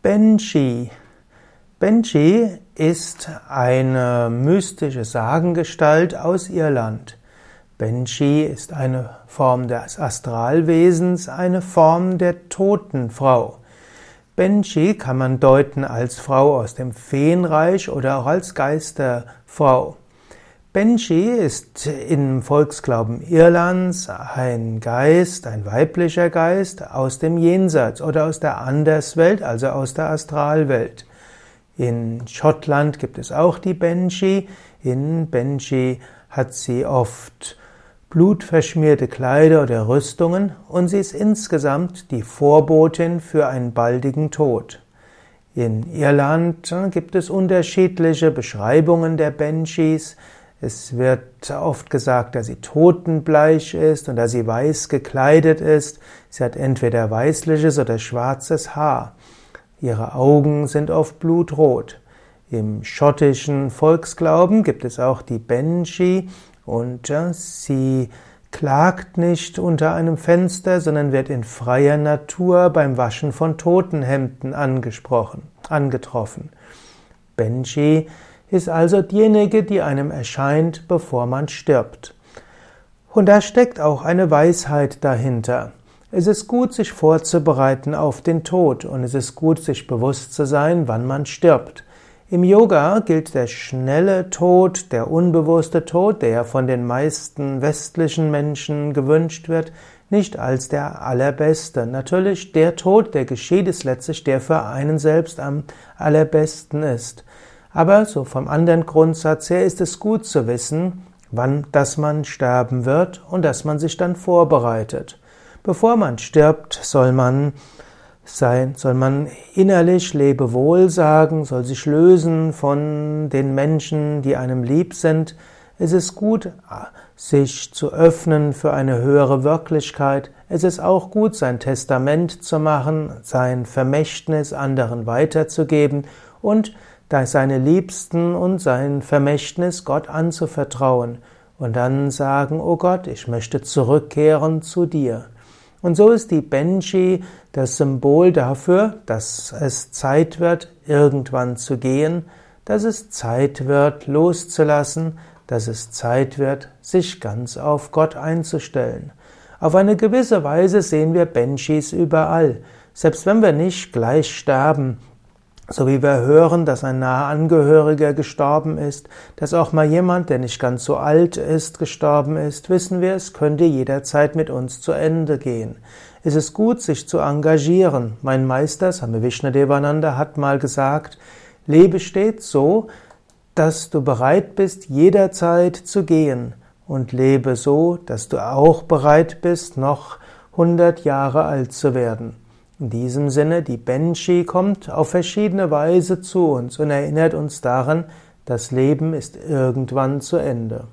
Benji. Benji ist eine mystische Sagengestalt aus Irland. Benji ist eine Form des Astralwesens, eine Form der Totenfrau. Benji kann man deuten als Frau aus dem Feenreich oder auch als Geisterfrau. Benji ist im Volksglauben Irlands ein Geist, ein weiblicher Geist aus dem Jenseits oder aus der Anderswelt, also aus der Astralwelt. In Schottland gibt es auch die Benji. In Benji hat sie oft blutverschmierte Kleider oder Rüstungen und sie ist insgesamt die Vorbotin für einen baldigen Tod. In Irland gibt es unterschiedliche Beschreibungen der Benjis. Es wird oft gesagt, dass sie totenbleich ist und dass sie weiß gekleidet ist. Sie hat entweder weißliches oder schwarzes Haar. Ihre Augen sind oft blutrot. Im schottischen Volksglauben gibt es auch die Benji und sie klagt nicht unter einem Fenster, sondern wird in freier Natur beim Waschen von Totenhemden angesprochen, angetroffen. Benji ist also diejenige, die einem erscheint, bevor man stirbt. Und da steckt auch eine Weisheit dahinter. Es ist gut, sich vorzubereiten auf den Tod und es ist gut, sich bewusst zu sein, wann man stirbt. Im Yoga gilt der schnelle Tod, der unbewusste Tod, der ja von den meisten westlichen Menschen gewünscht wird, nicht als der allerbeste. Natürlich, der Tod, der geschieht, ist letztlich der für einen selbst am allerbesten ist. Aber so vom anderen Grundsatz her ist es gut zu wissen, wann, dass man sterben wird und dass man sich dann vorbereitet. Bevor man stirbt, soll man sein, soll man innerlich Lebewohl sagen, soll sich lösen von den Menschen, die einem lieb sind. Es ist gut, sich zu öffnen für eine höhere Wirklichkeit. Es ist auch gut, sein Testament zu machen, sein Vermächtnis anderen weiterzugeben und seine Liebsten und sein Vermächtnis Gott anzuvertrauen und dann sagen, oh Gott, ich möchte zurückkehren zu dir. Und so ist die Benji das Symbol dafür, dass es Zeit wird, irgendwann zu gehen, dass es Zeit wird, loszulassen, dass es Zeit wird, sich ganz auf Gott einzustellen. Auf eine gewisse Weise sehen wir Benjis überall. Selbst wenn wir nicht gleich sterben, so wie wir hören, dass ein naher Angehöriger gestorben ist, dass auch mal jemand, der nicht ganz so alt ist, gestorben ist, wissen wir, es könnte jederzeit mit uns zu Ende gehen. Es ist gut, sich zu engagieren. Mein Meister, Same Vishnadevananda, hat mal gesagt, lebe stets so, dass du bereit bist, jederzeit zu gehen und lebe so, dass du auch bereit bist, noch 100 Jahre alt zu werden. In diesem Sinne, die Benshi kommt auf verschiedene Weise zu uns und erinnert uns daran, das Leben ist irgendwann zu Ende.